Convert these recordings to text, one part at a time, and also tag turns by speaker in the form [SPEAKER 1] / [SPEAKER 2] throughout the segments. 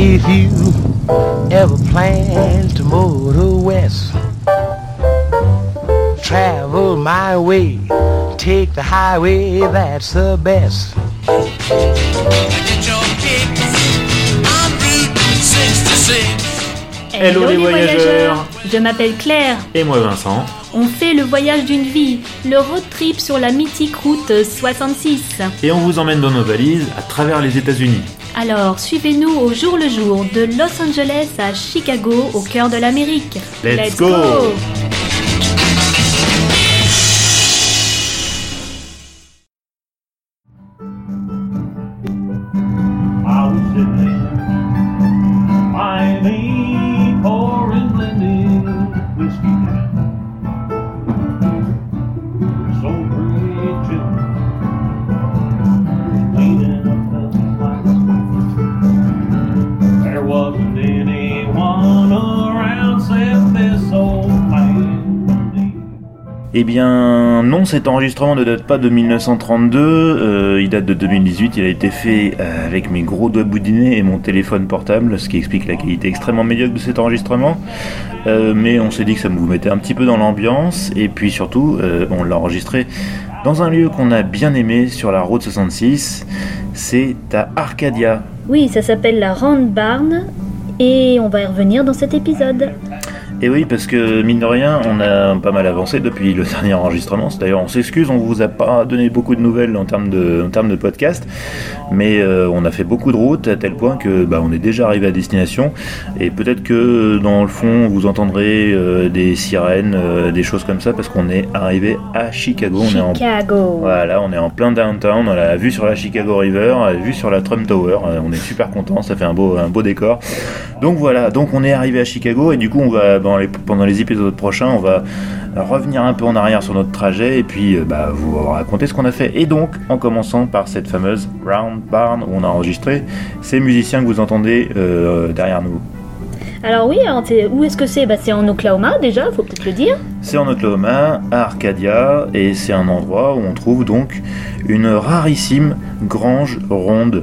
[SPEAKER 1] If you ever plan to motor west, travel my way, take the highway, that's the best.
[SPEAKER 2] Hello les voyageurs
[SPEAKER 3] Je m'appelle Claire.
[SPEAKER 2] Et moi Vincent.
[SPEAKER 3] On fait le voyage d'une vie, le road trip sur la mythique route 66.
[SPEAKER 2] Et on vous emmène dans nos valises à travers les États-Unis.
[SPEAKER 3] Alors, suivez-nous au jour le jour de Los Angeles à Chicago, au cœur de l'Amérique.
[SPEAKER 2] Let's go. Eh bien non, cet enregistrement ne date pas de 1932, euh, il date de 2018, il a été fait euh, avec mes gros doigts boudinés et mon téléphone portable, ce qui explique la qualité extrêmement médiocre de cet enregistrement. Euh, mais on s'est dit que ça vous mettait un petit peu dans l'ambiance, et puis surtout, on l'a enregistré dans un lieu qu'on a bien aimé sur la route 66, c'est à Arcadia.
[SPEAKER 3] Oui, ça s'appelle la Round Barn et on va y revenir dans cet épisode.
[SPEAKER 2] Et oui, parce que mine de rien, on a pas mal avancé depuis le dernier enregistrement. D'ailleurs, on s'excuse, on vous a pas donné beaucoup de nouvelles en termes de, en termes de podcast, mais euh, on a fait beaucoup de routes à tel point que bah, on est déjà arrivé à destination. Et peut-être que dans le fond, vous entendrez euh, des sirènes, euh, des choses comme ça, parce qu'on est arrivé à Chicago. On est en
[SPEAKER 3] Chicago.
[SPEAKER 2] voilà, on est en plein downtown, on a vue sur la Chicago River, la vue sur la Trump Tower, on est super content, ça fait un beau, un beau décor. Donc voilà, donc on est arrivé à Chicago et du coup on va les- pendant les épisodes prochains, on va revenir un peu en arrière sur notre trajet et puis euh, bah, vous raconter ce qu'on a fait. Et donc en commençant par cette fameuse Round Barn où on a enregistré ces musiciens que vous entendez euh, derrière nous.
[SPEAKER 3] Alors oui, alors, où est-ce que c'est? Bah, C'est en Oklahoma déjà, faut peut-être le dire.
[SPEAKER 2] C'est en Oklahoma, à Arcadia, et c'est un endroit où on trouve donc une rarissime grange ronde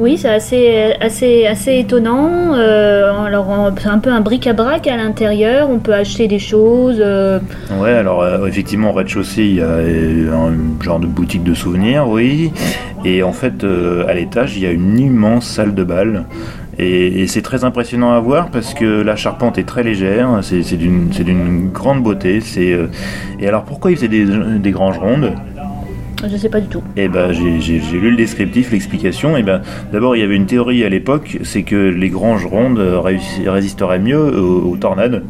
[SPEAKER 3] Oui, c'est assez, assez, assez étonnant. Euh, alors, c'est un peu un bric-à-brac à l'intérieur. On peut acheter des choses. euh,
[SPEAKER 2] Ouais, alors euh, effectivement, au rez-de-chaussée, il y a euh, un genre de boutique de souvenirs, oui. Et en fait, à l'étage, il y a une immense salle de bal. Et, c'est très impressionnant à voir parce que la charpente est très légère, c'est d'une grande beauté. Et alors, pourquoi ils faisaient des, des granges rondes?
[SPEAKER 3] Je sais pas du tout.
[SPEAKER 2] Eh ben, j'ai lu le descriptif, l'explication. Eh ben, d'abord, il y avait une théorie à l'époque, c'est que les granges rondes euh, résisteraient mieux aux, aux tornades.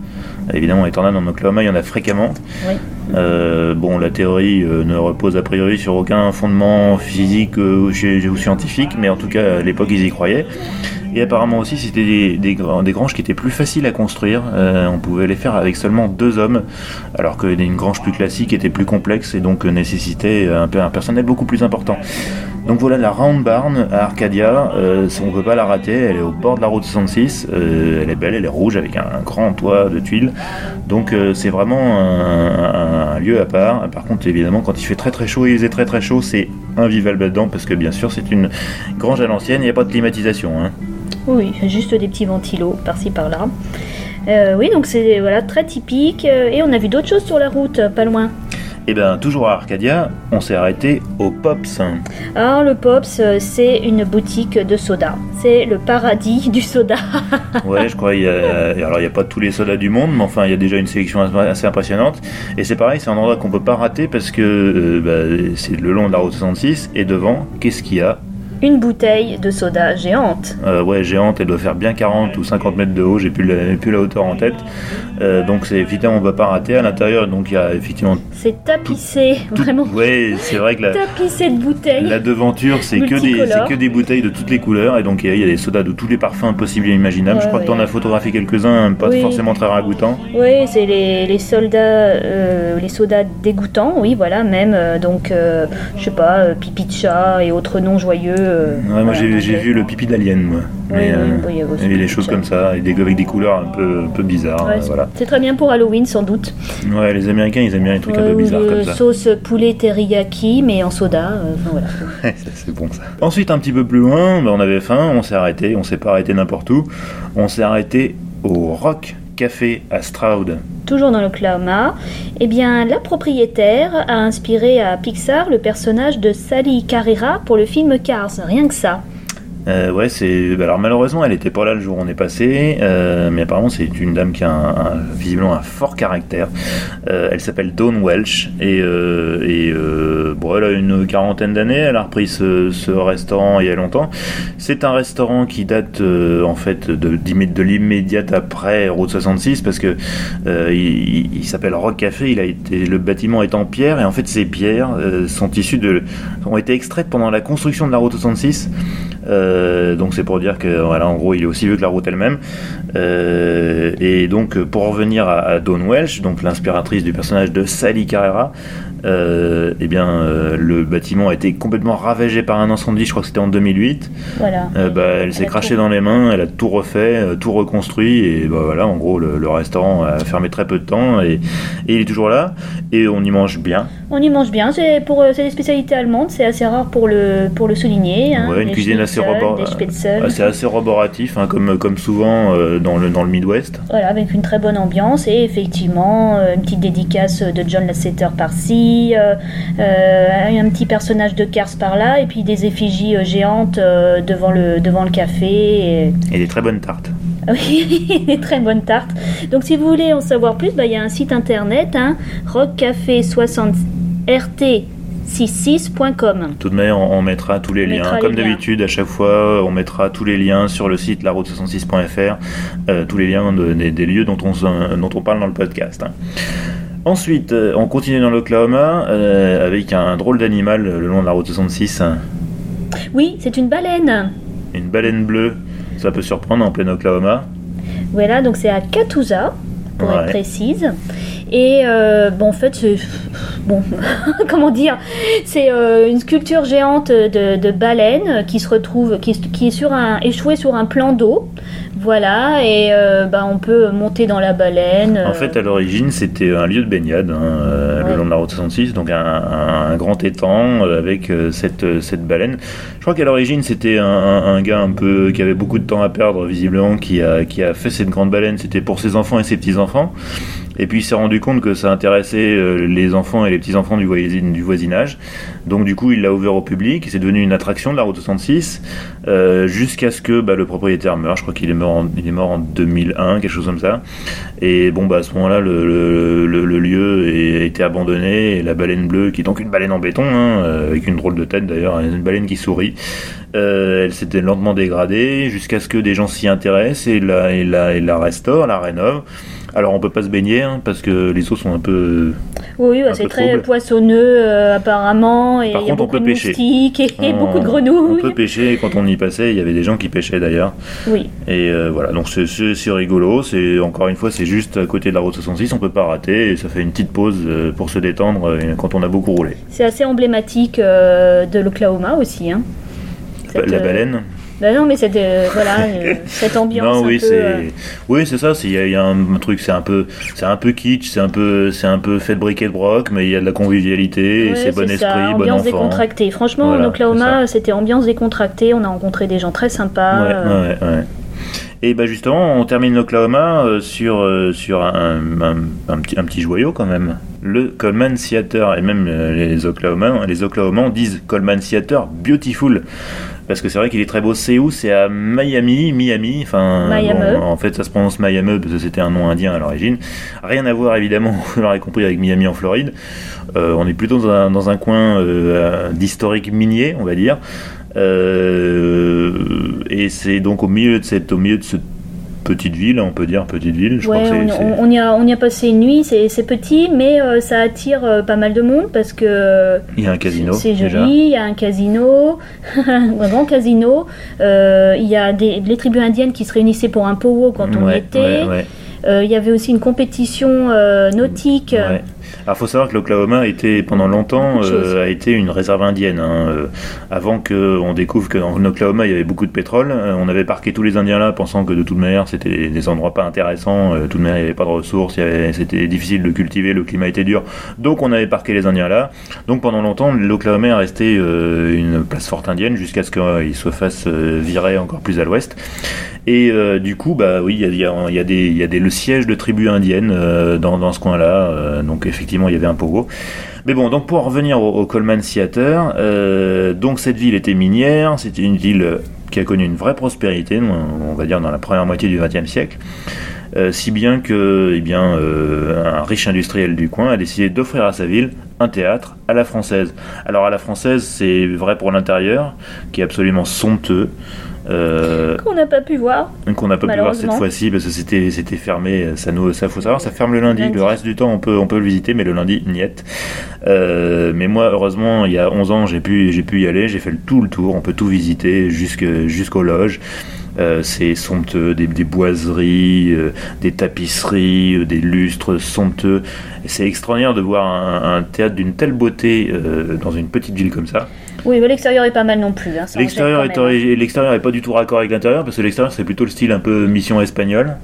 [SPEAKER 2] Évidemment, les tornades en Oklahoma, il y en a fréquemment.
[SPEAKER 3] Oui.
[SPEAKER 2] Euh, bon, la théorie euh, ne repose a priori sur aucun fondement physique ou scientifique, mais en tout cas, à l'époque, ils y croyaient. Et apparemment aussi, c'était des, des, gra- des granges qui étaient plus faciles à construire. Euh, on pouvait les faire avec seulement deux hommes, alors qu'une grange plus classique était plus complexe et donc euh, nécessitait un, personnel beaucoup plus important. Donc voilà la Round Barn à Arcadia, euh, on peut pas la rater, elle est au bord de la route 66, euh, elle est belle, elle est rouge avec un, grand toit de tuiles, donc c'est vraiment un, un lieu à part. Par contre évidemment quand il fait très très chaud et il faisait très très chaud c'est invivable là-dedans parce que bien sûr c'est une grange à l'ancienne, il n'y a pas de climatisation. Hein.
[SPEAKER 3] Oui, juste des petits ventilos par-ci par-là. Euh, oui, donc c'est voilà très typique. euh, Et on a vu d'autres choses sur la route, euh, pas loin.
[SPEAKER 2] Et bien toujours à Arcadia, on s'est arrêté au Pops.
[SPEAKER 3] Alors le Pops, c'est une boutique de soda. C'est le paradis du soda.
[SPEAKER 2] Ouais, je crois. Il y a, alors, il n'y a pas tous les sodas du monde, mais enfin, il y a déjà une sélection assez impressionnante. Et c'est pareil, c'est un endroit qu'on peut pas rater parce que euh, bah, c'est le long de la route 66 et devant, qu'est-ce qu'il y a?
[SPEAKER 3] Une bouteille de soda géante.
[SPEAKER 2] Euh, Ouais, géante, elle doit faire bien 40 ou 50 mètres de haut, j'ai plus, la- plus la hauteur en tête. Euh, donc, c'est évidemment, on va pas rater. À l'intérieur, donc, il y a effectivement.
[SPEAKER 3] C'est tapissé,
[SPEAKER 2] tout-
[SPEAKER 3] vraiment
[SPEAKER 2] Ouais, c'est vrai que la,
[SPEAKER 3] tapissé de bouteilles.
[SPEAKER 2] La devanture, c'est que, des, que des bouteilles de toutes les couleurs, et donc il y a- il y a des sodas de tous les parfums possibles et imaginables.
[SPEAKER 3] Ouais,
[SPEAKER 2] je crois que tu en as photographié quelques-uns, pas
[SPEAKER 3] Oui.
[SPEAKER 2] forcément très ragoûtants.
[SPEAKER 3] Oui, c'est les, les soldats, euh, les sodas dégoûtants, oui, voilà, même, euh, donc, je sais pas, pipi de chat et autres noms joyeux euh,
[SPEAKER 2] Ouais, moi
[SPEAKER 3] voilà,
[SPEAKER 2] j'ai vu le pipi d'alien, moi. Euh,
[SPEAKER 3] y a aussi
[SPEAKER 2] et des
[SPEAKER 3] tout
[SPEAKER 2] choses comme ça, et des, avec des couleurs un peu, un peu bizarres.
[SPEAKER 3] ouais,
[SPEAKER 2] euh, voilà.
[SPEAKER 3] C'est très bien pour Halloween, sans doute.
[SPEAKER 2] Ouais, les Américains, ils aiment bien les trucs un
[SPEAKER 3] Ouais,
[SPEAKER 2] peu bizarres comme ça.
[SPEAKER 3] sauce poulet teriyaki, mais en soda. euh, Enfin voilà.
[SPEAKER 2] C'est bon ça. Ensuite, un petit peu plus loin, bah, on avait faim, on s'est arrêté. On s'est pas arrêté n'importe où. On s'est arrêté au Rock Café à Stroud.
[SPEAKER 3] Toujours dans l'Oklahoma, eh bien, la propriétaire a inspiré à Pixar le personnage de Sally Carrera pour le film Cars. Rien que ça.
[SPEAKER 2] Euh, ouais, c'est. alors malheureusement, elle était pas là le jour où on est passé, euh, mais apparemment c'est une dame qui a visiblement un fort caractère. Euh, elle s'appelle Dawn Welsh et, euh, bon, elle a une quarantaine d'années. Elle a repris ce, restaurant il y a longtemps. C'est un restaurant qui date en fait de, l'immédiate après Route 66 parce euh, il, s'appelle Rock Café. Il a été le bâtiment est en pierre et en fait ces pierres sont issues de ont été extraites pendant la construction de la Route 66. Euh, donc c'est pour dire que voilà, en gros, il est aussi vieux que la route elle-même. Euh, et donc pour revenir à, à Dawn Welsh, donc l'inspiratrice du personnage de Sally Carrera, euh, eh bien euh, le bâtiment a été complètement ravagé par un incendie. Je crois que c'était en 2008.
[SPEAKER 3] Voilà.
[SPEAKER 2] Euh, bah, elle s'est crachée dans les mains, elle a tout refait, euh, tout reconstruit et bah, voilà, en gros le, le restaurant a fermé très peu de temps et, et il est toujours là et on y mange bien.
[SPEAKER 3] On y mange bien. C'est pour c'est des spécialités allemandes. C'est assez rare pour le pour le souligner. hein.
[SPEAKER 2] Ouais, une cuisine assez C'est assez roboratif, hein, comme, comme souvent dans, le, dans le Midwest.
[SPEAKER 3] Voilà, avec une très bonne ambiance et effectivement une petite dédicace de John Lasseter par-ci, euh, euh, un petit personnage de Cars par-là et puis des effigies euh, géantes devant le devant le café. Et...
[SPEAKER 2] Et des très bonnes tartes.
[SPEAKER 3] Oui, des très bonnes tartes. Donc si vous voulez en savoir plus, bah, il y a un site internet, hein, rockcafé60rt66.com.
[SPEAKER 2] De toute manière, on, on mettra tous les
[SPEAKER 3] On
[SPEAKER 2] liens. Comme d'habitude, à chaque fois, on mettra tous les liens sur le site laroute66.fr, euh, tous les liens de- des, des lieux dont on, dont on parle dans le podcast. hein. Ensuite, euh, on continue dans l'Oklahoma euh, avec un drôle d'animal le long de la route 66, hein.
[SPEAKER 3] Oui, c'est une baleine.
[SPEAKER 2] une baleine bleue. Ça peut surprendre en plein Oklahoma.
[SPEAKER 3] Voilà, donc c'est à Catoosa, pour
[SPEAKER 2] Ouais.
[SPEAKER 3] être précise. Et euh, bon, en fait, c'est. Bon, comment dire C'est euh, une sculpture géante de, de baleine qui se retrouve, qui, qui est sur un, échouée sur un plan d'eau. Voilà, et euh, bah, on peut monter dans la baleine.
[SPEAKER 2] En fait, à l'origine, c'était un lieu de baignade, hein, euh,
[SPEAKER 3] Ouais.
[SPEAKER 2] le long de la route 66, donc un, un- un grand étang euh, avec cette, cette baleine. Je crois qu'à l'origine, c'était un, un- un gars un peu qui avait beaucoup de temps à perdre, visiblement, qui a, qui a fait cette grande baleine. C'était pour ses enfants et ses petits-enfants. Et puis il s'est rendu compte que ça intéressait euh, les enfants et les petits-enfants du, voisin- du voisinage. Donc du coup, il l'a ouvert au public. C'est devenu une attraction de la route 66 euh, jusqu'à ce que bah, le propriétaire meure. Je crois qu'il est mort, en, il est mort en 2001, quelque chose comme ça. Et bon, bah à ce moment-là, le, lieu a été abandonné et la baleine bleue, qui est donc une baleine en béton, hein, euh, avec une drôle de tête d'ailleurs, une baleine qui sourit. elle s'était lentement dégradée jusqu'à ce que des gens s'y intéressent et la, et la, et la restaurent, la rénovent. Alors on peut pas se baigner hein, parce que les eaux sont un peu.
[SPEAKER 3] Oui, bah, c'est très poissonneux euh, apparemment, et
[SPEAKER 2] Par
[SPEAKER 3] il y a
[SPEAKER 2] contre, on
[SPEAKER 3] beaucoup
[SPEAKER 2] peut
[SPEAKER 3] de
[SPEAKER 2] pêcher.
[SPEAKER 3] et, et
[SPEAKER 2] on-
[SPEAKER 3] beaucoup de
[SPEAKER 2] On
[SPEAKER 3] grenouilles.
[SPEAKER 2] peut pêcher. et Quand on y passait, il y avait des gens qui pêchaient d'ailleurs.
[SPEAKER 3] Oui,
[SPEAKER 2] Et euh, voilà, donc c'est- rigolo. C'est encore une fois, c'est juste à côté de la route 66. On peut pas rater et ça fait une petite pause euh, pour se détendre quand on a beaucoup roulé.
[SPEAKER 3] c'est assez emblématique euh, de l'Oklahoma aussi. Hein. Cette,
[SPEAKER 2] la baleine.
[SPEAKER 3] Bah non, mais cette, euh, voilà, euh, cette ambiance
[SPEAKER 2] Non, oui, c'est,
[SPEAKER 3] euh,
[SPEAKER 2] oui, c'est ça. Il y, a- il y a un truc, c'est un peu, c'est un peu kitsch, c'est un peu, c'est un peu fait de briquet de broc, mais il y a de la convivialité,
[SPEAKER 3] ouais,
[SPEAKER 2] c'est bon
[SPEAKER 3] ça,
[SPEAKER 2] esprit, bon
[SPEAKER 3] ambiance
[SPEAKER 2] enfant.
[SPEAKER 3] décontractée. Franchement,
[SPEAKER 2] Voilà,
[SPEAKER 3] en Oklahoma, c'était ambiance décontractée. On a rencontré des gens très sympas.
[SPEAKER 2] Ouais, ouais. Et bah justement, on termine l'Oklahoma sur, sur un, un, un petit, un petit joyau quand même. Le Coleman Theater, et même les Oklahomans, les Oklahomans disent Coleman Theater Beautiful. Parce que c'est vrai qu'il est très beau. C'est où? C'est à Miami, Miami. Enfin, bon, en fait, ça se prononce Miami parce que c'était un nom indien à l'origine. Rien à voir évidemment, vous l'aurez compris, avec Miami en Floride. Euh, on est plutôt dans un, dans un coin euh, d'historique minier, on va dire. Euh, et c'est donc au milieu de cette, au milieu de cette petite ville, on peut dire petite ville. Je
[SPEAKER 3] Ouais,
[SPEAKER 2] crois que
[SPEAKER 3] on, on- y a, on y a passé une nuit, c'est petit, mais euh, ça attire euh, pas mal de monde parce que
[SPEAKER 2] il y a un casino.
[SPEAKER 3] c'est joli, il y a un casino, un grand casino, euh, il y a des, les tribus indiennes qui se réunissaient pour un powwow quand on y était.
[SPEAKER 2] ouais,
[SPEAKER 3] Il y avait aussi une compétition euh, nautique.
[SPEAKER 2] Ouais. Alors faut savoir que l'Oklahoma était pendant longtemps euh, a été une réserve indienne. hein, euh, avant qu'on découvre qu'en Oklahoma il y avait beaucoup de pétrole, euh, on avait parqué tous les Indiens là, pensant que de toute manière c'était des- endroits pas intéressants, euh, de toute manière il n'y avait pas de ressources, c'était difficile de cultiver, le climat était dur, donc on avait parqué les Indiens là. Donc pendant longtemps l'Oklahoma est resté euh, une place forte indienne jusqu'à ce qu'il se fasse euh, virer encore plus à l'ouest. Et euh, du coup, bah oui, il y a, y a- y a des, siège de tribus indiennes euh, dans, ce coin-là. euh, donc effectivement, il y avait un pogo. Mais bon, donc pour en revenir au, Coleman Theater, euh, donc cette ville était minière. C'était une ville qui a connu une vraie prospérité, on va dire dans la première moitié du XXe siècle. Si bien que, eh bien, un riche industriel du coin a décidé d'offrir à sa ville un théâtre à la française. Alors à la française, c'est vrai pour l'intérieur, qui est absolument somptueux. Euh,
[SPEAKER 3] Qu'on n'a pas pu voir.
[SPEAKER 2] qu'on n'a pas pu voir cette fois-ci parce que c'était c'était fermé. Ça nous ça faut savoir ça ferme le lundi.
[SPEAKER 3] Lundi.
[SPEAKER 2] Le reste du temps on peut on peut le visiter mais le lundi niet. Euh, mais moi heureusement il y a 11 ans j'ai pu j'ai pu y aller. J'ai fait le tout le tour. On peut tout visiter jusque jusqu'aux loges. Euh, c'est somptueux, des, des boiseries, euh, des tapisseries, euh, des lustres somptueux. Et C'est extraordinaire de voir un, un théâtre d'une telle beauté euh, dans une petite ville comme ça.
[SPEAKER 3] Oui, mais l'extérieur est pas mal non plus. hein,
[SPEAKER 2] L'extérieur est,
[SPEAKER 3] hein.
[SPEAKER 2] l'extérieur est pas du tout raccord avec l'intérieur parce que l'extérieur c'est plutôt le style un peu mission espagnole.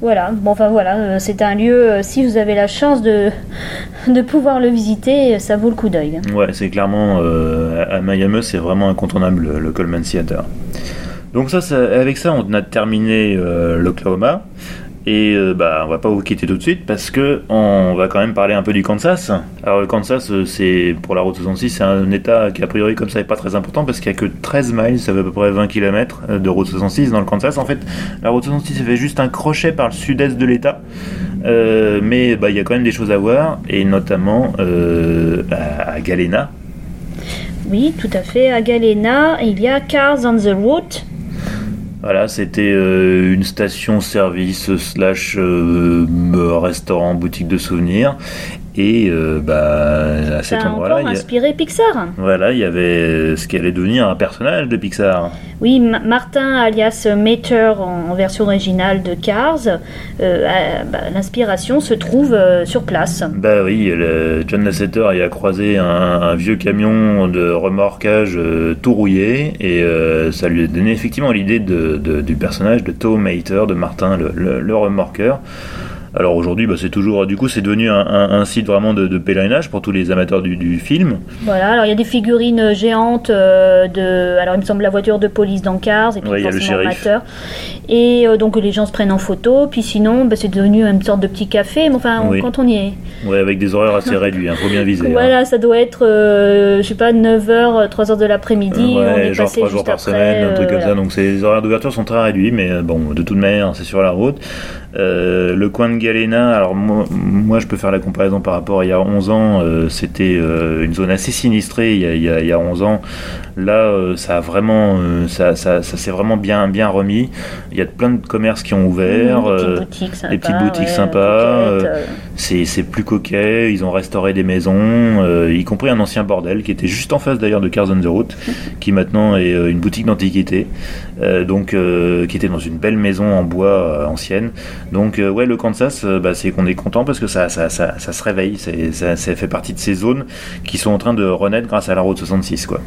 [SPEAKER 3] Voilà, bon, enfin voilà, euh, c'est un lieu, euh, si vous avez la chance de, de pouvoir le visiter, euh, ça vaut le coup d'œil. hein.
[SPEAKER 2] Ouais, c'est clairement euh, à Miami, c'est vraiment incontournable le, le Coleman Theater. Donc ça, ça- avec ça, on a terminé euh, l'Oklahoma. Et euh, bah, on va pas vous quitter tout de suite parce que on va quand même parler un peu du Kansas. Alors le Kansas, euh, c'est pour la route 66, c'est un état qui a priori comme ça est pas très important parce qu'il y a que 13 miles, ça fait à peu près 20 km de route 66 dans le Kansas. En fait, la route 66 ça fait juste un crochet par le sud-est de l'état, Euh, mais bah, il y a quand même des choses à voir et notamment euh, à Galena.
[SPEAKER 3] Oui, tout à fait. À Galena, il y a Cars on the Route.
[SPEAKER 2] Voilà, c'était euh, une station-service slash euh, restaurant, boutique de souvenirs. Et euh, bah, à cet endroit-là, il a-
[SPEAKER 3] inspiré Pixar.
[SPEAKER 2] voilà, il y avait ce qui allait devenir un personnage de Pixar.
[SPEAKER 3] Oui, Ma- Martin alias Mater en, version originale de Cars, euh, bah, l'inspiration se trouve euh, sur place.
[SPEAKER 2] Bah oui, le- John Lasseter y a croisé un, un vieux camion de remorquage tout rouillé et ça lui a donné effectivement l'idée de, de- du personnage de Tom Mater, de Martin, le, le- le remorqueur. Alors aujourd'hui, bah, c'est toujours, du coup, c'est devenu un, un- un site vraiment de, de pèlerinage pour tous les amateurs du, du film.
[SPEAKER 3] Voilà, alors il y a des figurines géantes euh, de. Alors il me semble la voiture de police dans Cars, et puis
[SPEAKER 2] Ouais, il
[SPEAKER 3] forcément. Mater. Et euh, donc les gens se prennent en photo, puis sinon bah, c'est devenu une sorte de petit café, mais enfin on-
[SPEAKER 2] Oui.
[SPEAKER 3] quand on y est.
[SPEAKER 2] Ouais, avec des horaires assez réduits, hein, faut bien viser. hein.
[SPEAKER 3] Voilà, ça doit être, euh, je sais pas, 9h, 3h de l'après-midi,
[SPEAKER 2] Ouais,
[SPEAKER 3] on est
[SPEAKER 2] genre
[SPEAKER 3] passé
[SPEAKER 2] trois
[SPEAKER 3] juste
[SPEAKER 2] jours par
[SPEAKER 3] après,
[SPEAKER 2] semaine, un
[SPEAKER 3] euh,
[SPEAKER 2] truc comme
[SPEAKER 3] voilà.
[SPEAKER 2] ça. Donc les horaires d'ouverture sont très réduits, mais bon, de toute manière, c'est sur la route. Le coin de Galena, alors moi, moi, je peux faire la comparaison par rapport à il y a 11 ans, euh, c'était euh, une zone assez sinistrée il y a, il y a- il y a 11 ans. Là, euh, ça a vraiment, ça, ça, ça s'est vraiment bien, bien remis. Il y a plein de commerces qui ont ouvert.
[SPEAKER 3] Mmh, des petites boutiques sympas,
[SPEAKER 2] des petites boutiques
[SPEAKER 3] ouais,
[SPEAKER 2] sympas, c'est plus coquet, ils ont restauré des maisons, y compris un ancien bordel qui était juste en face d'ailleurs de Cars on the Route, qui maintenant est une boutique d'antiquité, donc qui était dans une belle maison en bois ancienne. Donc ouais, le Kansas, euh, bah, c'est qu'on est content parce que ça, ça, ça, ça se réveille, ça, ça fait partie de ces zones qui sont en train de renaître grâce à la route 66 quoi.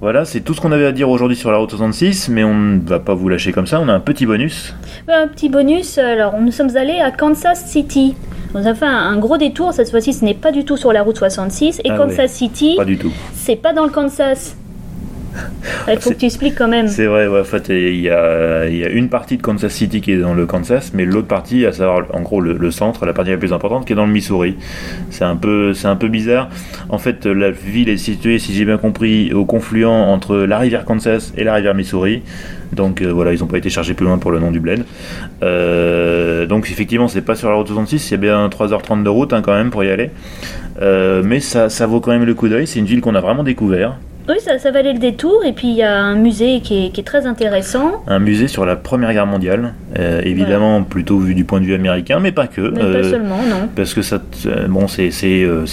[SPEAKER 2] Voilà, c'est tout ce qu'on avait à dire aujourd'hui sur la route 66, mais on ne va pas vous lâcher comme ça, on a un petit bonus.
[SPEAKER 3] Un petit bonus, alors nous sommes allés à Kansas City. On a fait un, un gros détour, cette fois-ci ce n'est pas du tout sur la route 66. Et
[SPEAKER 2] Ah
[SPEAKER 3] Kansas
[SPEAKER 2] ouais.
[SPEAKER 3] City,
[SPEAKER 2] Pas du tout.
[SPEAKER 3] c'est pas dans le Kansas. Il faut que tu expliques quand même.
[SPEAKER 2] C'est vrai, en fait, il y, a, une partie de Kansas City qui est dans le Kansas, mais l'autre partie, à savoir en gros le, centre, la partie la plus importante, qui est dans le Missouri. C'est un peu, un peu bizarre. En fait, la ville est située, si j'ai bien compris, au confluent entre la rivière Kansas et la rivière Missouri. Donc euh, voilà, ils n'ont pas été chargés plus loin pour le nom du bled. Euh, donc effectivement, c'est pas sur la route 66, il y a bien 3h30 de route hein, quand même pour y aller. Euh, mais ça, ça vaut quand même le coup d'œil. C'est une ville qu'on a vraiment découvert.
[SPEAKER 3] Oui, ça, ça valait le détour. Et puis il y a un musée qui est, qui est très intéressant.
[SPEAKER 2] Un musée sur la Première Guerre mondiale. Euh, évidemment, plutôt vu du point de vue américain, mais pas que.
[SPEAKER 3] Mais
[SPEAKER 2] Euh,
[SPEAKER 3] pas seulement, non.
[SPEAKER 2] parce que ça, euh, bon, c'est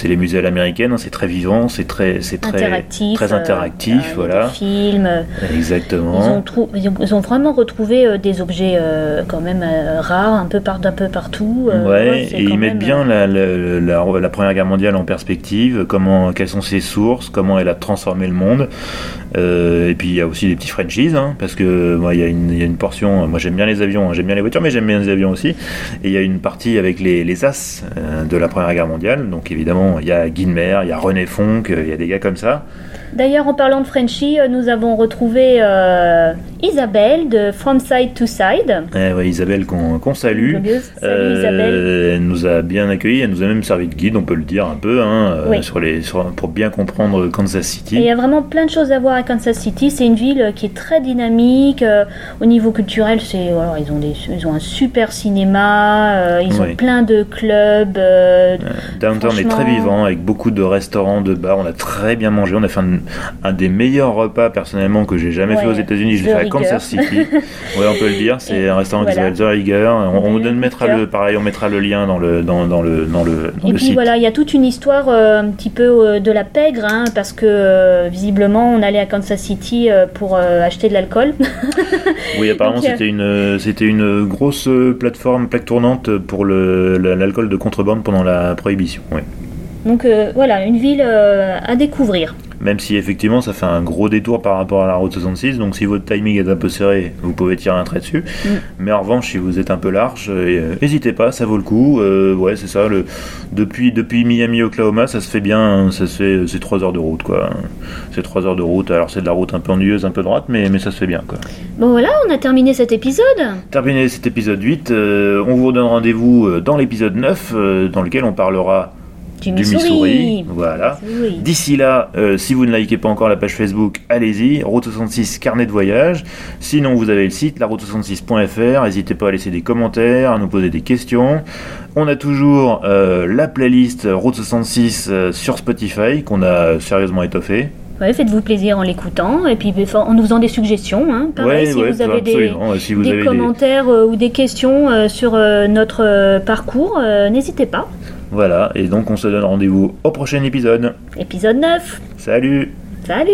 [SPEAKER 2] les musées à l'américaine, hein, c'est très vivant, c'est très c'est très
[SPEAKER 3] Interactif.
[SPEAKER 2] très interactif,
[SPEAKER 3] euh,
[SPEAKER 2] voilà,
[SPEAKER 3] Des films. Ils ont,
[SPEAKER 2] exactement.
[SPEAKER 3] trou- ils ont- vraiment retrouvé des objets quand même rares un peu, par- un peu partout.
[SPEAKER 2] ouais, et ils mettent bien la, la, la, la Première Guerre mondiale en perspective, comment, quelles sont ses sources, comment elle a transformé le monde. Euh, et puis il y a aussi des petits franchises, hein, parce que moi il y, a une- il y a une portion, moi j'aime bien les avions, hein, j'aime bien les voitures, mais j'aime bien les avions aussi. Et il y a une partie avec les, les as euh, de la Première Guerre mondiale. Donc évidemment il y a Guilmer, il y a René Fonck, euh, il y a des gars comme ça.
[SPEAKER 3] D'ailleurs, en parlant de Frenchie, euh, nous avons retrouvé euh, Isabelle de From Side to Side.
[SPEAKER 2] Eh ouais, Isabelle qu'on qu'on salue.
[SPEAKER 3] Salut
[SPEAKER 2] Euh,
[SPEAKER 3] Isabelle.
[SPEAKER 2] Elle nous a bien accueillis, elle nous a même servi de guide, on peut le dire un peu, hein, euh,
[SPEAKER 3] Oui.
[SPEAKER 2] sur les, sur- pour bien comprendre Kansas
[SPEAKER 3] Et il
[SPEAKER 2] City.
[SPEAKER 3] y a vraiment plein de choses à voir à Kansas City. C'est une ville euh, qui est très dynamique. euh, au niveau culturel, c'est alors, ils ont des, ils ont un super cinéma. euh, ils
[SPEAKER 2] Oui.
[SPEAKER 3] ont plein de clubs.
[SPEAKER 2] Downtown est très vivant, avec beaucoup de restaurants, de bars. On a très bien mangé. On a fait un, un des meilleurs repas personnellement que j'ai jamais
[SPEAKER 3] Ouais,
[SPEAKER 2] fait aux États-Unis. Je l'ai fait à. Kansas City. ouais, on peut le dire. C'est un restaurant
[SPEAKER 3] voilà.
[SPEAKER 2] qui s'appelle The Rigger. On, on mettra le pareil, on mettra le lien dans le dans, dans le dans le dans
[SPEAKER 3] Et
[SPEAKER 2] le
[SPEAKER 3] puis
[SPEAKER 2] site.
[SPEAKER 3] voilà, il y a toute une histoire euh, un petit peu euh, de la pègre, hein, parce que euh, visiblement on allait à Kansas City euh, pour euh, acheter de l'alcool.
[SPEAKER 2] Oui, apparemment
[SPEAKER 3] euh,
[SPEAKER 2] c'était une c'était une grosse plateforme plaque tournante pour l'alcool de contrebande pendant la prohibition. Oui.
[SPEAKER 3] Donc euh, voilà, une ville euh, à découvrir.
[SPEAKER 2] Même si effectivement ça fait un gros détour par rapport à la route 66, donc si votre timing est un peu serré, vous pouvez tirer un trait dessus.
[SPEAKER 3] Mm.
[SPEAKER 2] Mais en revanche, si vous êtes un peu large, euh, n'hésitez pas, ça vaut le coup. Euh, ouais, c'est ça. Le, depuis, depuis Miami, Oklahoma, ça se fait bien. Ça se fait, c'est 3 heures de route, quoi. C'est 3 heures de route. Alors c'est de la route un peu ennuyeuse, un peu droite, mais, mais ça se fait bien, quoi.
[SPEAKER 3] Bon voilà, on a terminé cet épisode.
[SPEAKER 2] Terminé cet épisode 8, euh, on vous donne rendez-vous euh, dans l'épisode 9, euh, dans lequel on parlera
[SPEAKER 3] Du
[SPEAKER 2] du
[SPEAKER 3] Missouri.
[SPEAKER 2] Missouri. Voilà. D'ici là, euh, si vous ne likez pas encore la page Facebook, allez-y, Route 66 carnet de voyage. Sinon, vous avez le site laroute66.fr. N'hésitez pas à laisser des commentaires, à nous poser des questions. On a toujours euh, la playlist Route 66 euh, sur Spotify qu'on a sérieusement étoffée.
[SPEAKER 3] Ouais, faites-vous plaisir en l'écoutant et puis enfin, en nous faisant des suggestions. Hein. Pareil, si vous avez des,
[SPEAKER 2] absolument. Si vous
[SPEAKER 3] des
[SPEAKER 2] avez des-
[SPEAKER 3] commentaires ou des questions sur notre parcours, n'hésitez pas.
[SPEAKER 2] Voilà, et donc on se donne rendez-vous au prochain épisode.
[SPEAKER 3] Épisode 9.
[SPEAKER 2] Salut
[SPEAKER 3] Salut